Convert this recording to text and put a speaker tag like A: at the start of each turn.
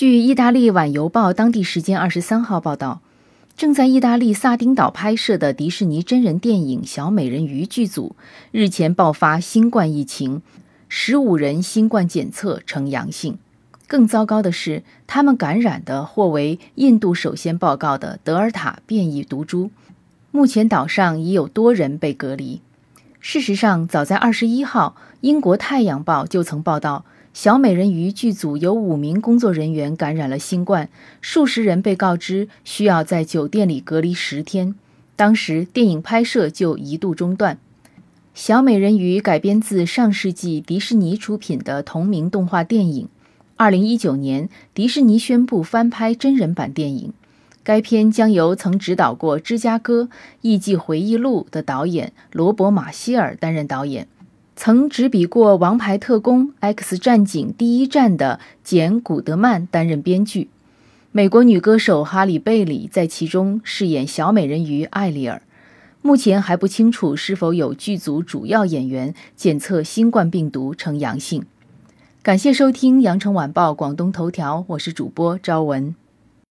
A: 据意大利晚邮报当地时间二十三号报道，正在意大利萨丁岛拍摄的迪士尼真人电影《小美人鱼》剧组日前爆发新冠疫情，十五人新冠检测呈阳性。更糟糕的是，他们感染的或为印度首先报告的德尔塔变异毒株。目前岛上已有多人被隔离。事实上，早在二十一号，英国《太阳报》就曾报道。小美人鱼剧组有五名工作人员感染了新冠，数十人被告知需要在酒店里隔离十天。当时电影拍摄就一度中断。小美人鱼改编自上世纪迪士尼出品的同名动画电影。二零一九年，迪士尼宣布翻拍真人版电影。该片将由曾指导过《芝加哥艺伎回忆录》的导演罗伯·马歇尔担任导演。曾执笔过《王牌特工 X 战警：第一战》的简·古德曼担任编剧，美国女歌手哈里·贝里在其中饰演小美人鱼艾丽尔。目前还不清楚是否有剧组主要演员检测新冠病毒呈阳性。感谢收听《羊城晚报广东头条》，我是主播朝文。